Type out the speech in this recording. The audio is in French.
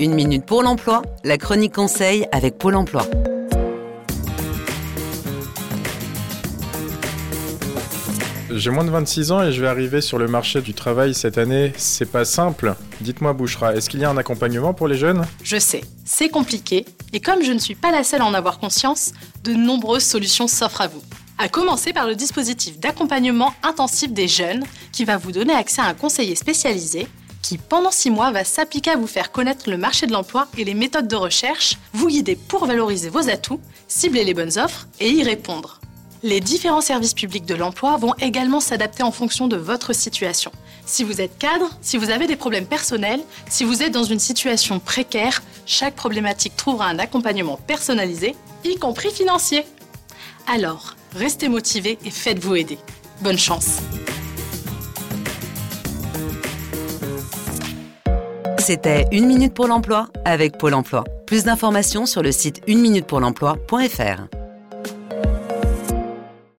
Une minute pour l'emploi, la chronique conseil avec Pôle emploi. J'ai moins de 26 ans et je vais arriver sur le marché du travail cette année. C'est pas simple. Dites-moi, Bouchra, est-ce qu'il y a un accompagnement pour les jeunes? Je sais, c'est compliqué, et comme je ne suis pas la seule à en avoir conscience, de nombreuses solutions s'offrent à vous. À commencer par le dispositif d'accompagnement intensif des jeunes, qui va vous donner accès à un conseiller spécialisé qui, pendant six mois, va s'appliquer à vous faire connaître le marché de l'emploi et les méthodes de recherche, vous guider pour valoriser vos atouts, cibler les bonnes offres et y répondre. Les différents services publics de l'emploi vont également s'adapter en fonction de votre situation. Si vous êtes cadre, si vous avez des problèmes personnels, si vous êtes dans une situation précaire, chaque problématique trouvera un accompagnement personnalisé, y compris financier. Alors, restez motivés et faites-vous aider. Bonne chance C'était Une Minute pour l'Emploi avec Pôle Emploi. Plus d'informations sur le site uneminutepourlemploi.fr.